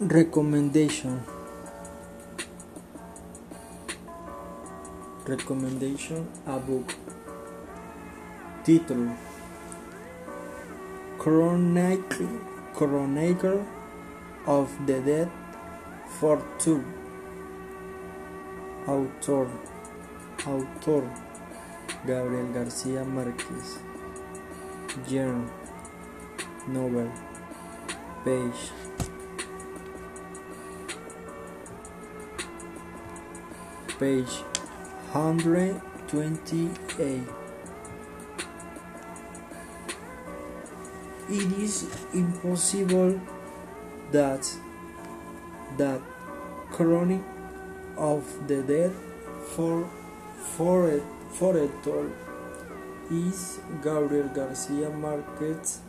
Recommendation. Recommendation a book. Title Chronicle, Chronicle of the Dead for Two. Autor. Autor. Gabriel García Márquez. Genre Novel. Page page 128 it is impossible that that chronic of the dead for for it for it all is Gabriel Garcia Marquez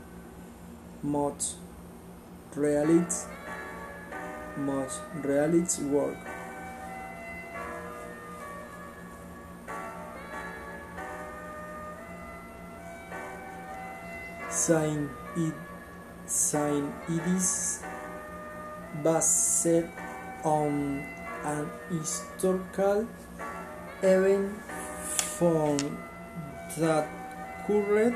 most reality most reality work Saint it, Saint it is based on an historical event from that occurred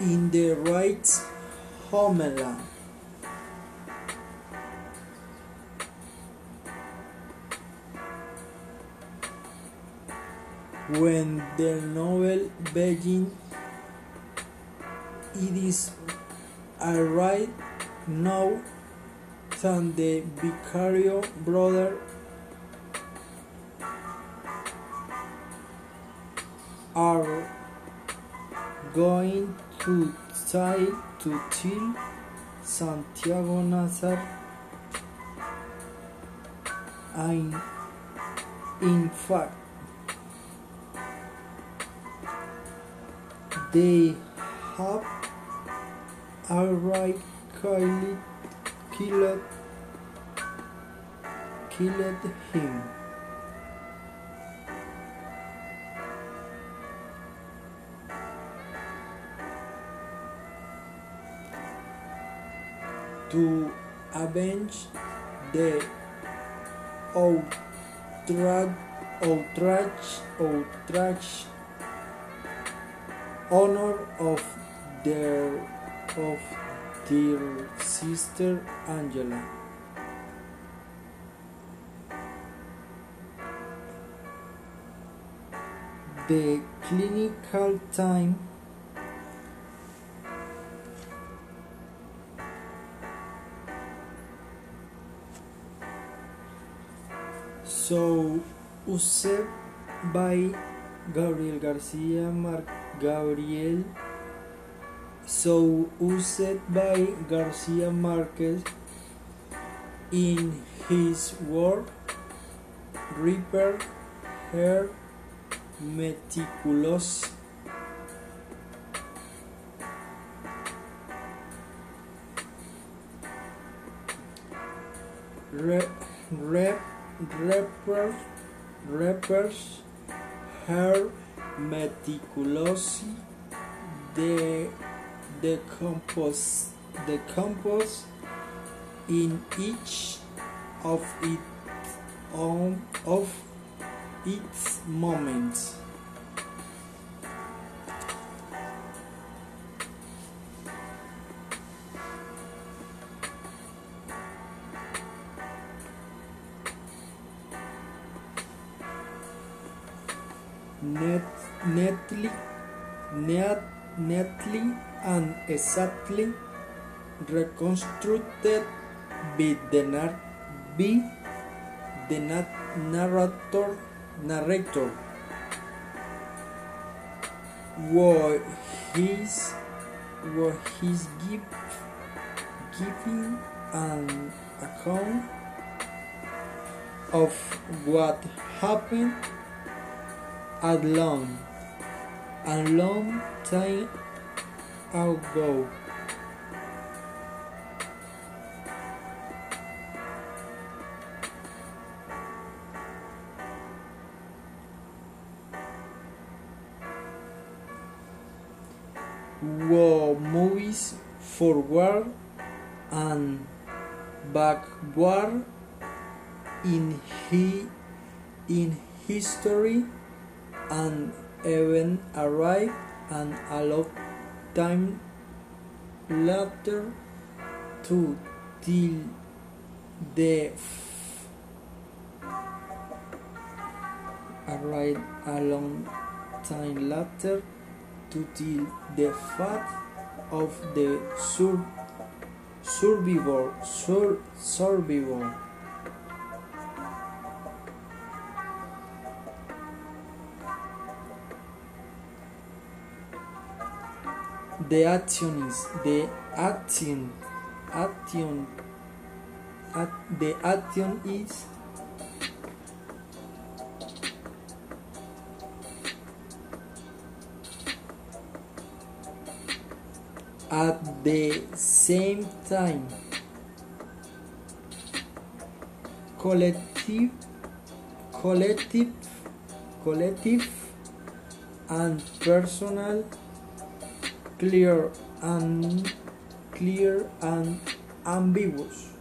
in the right homeland. When the novel begins, it is a right now that the Vicario brother are going to try to kill Santiago Nasar and in fact they have already killed, killed, killed him. To avenge the outrage, outrage, outrage honor of their of their sister Angela. The clinical time so used by Gabriel Garcia Mar Gabriel so used by Garcia Marquez in his work Reaper Her Meticulous. Rep, rep, rappers, rappers, her meticulously the the compose the compose in each of its own of its moments. Net, netly, net, netly and exactly reconstructed by the, nar- by the na- narrator narrator. What he's what he's give, giving an account of what happened a long, a long time ago. Of movies forward and backward in he in history and even arrive and a long time later to till the f- arrive a long time later to till the fact of the sur- survivor sur- survivor the action is the action action act, the action is at the same time. Collective collective collective and personal clear and clear and ambiguous.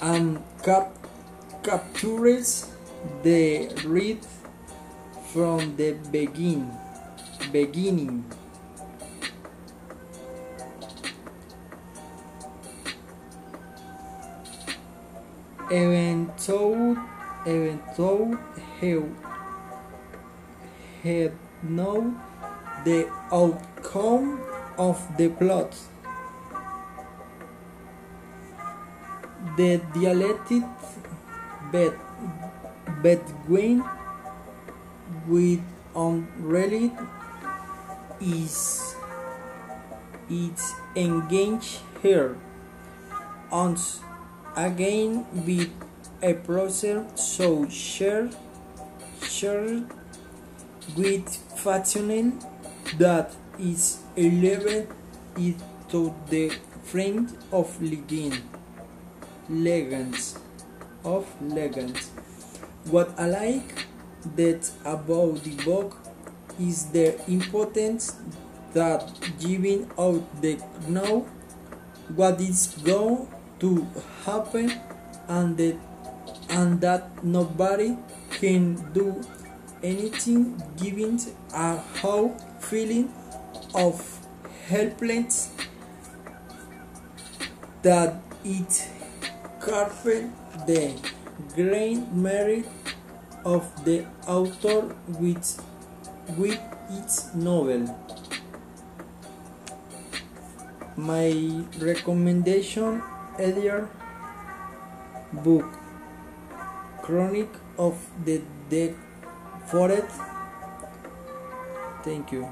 And cap- captures the read from the begin beginning even though even though he had known the outcome of the plot. The dialectic bet between with unreally is it's engaged here. Once again with a process so shared shared with fashion that is elevated to the friend of legend legends of legends. What i like that about the book is the importance that giving out the know what is going to happen and that and that nobody can do anything giving a how feeling of helpless that it carpet the great merit of the author with with its novel. My recommendation earlier book chronic of the dead forest. Thank you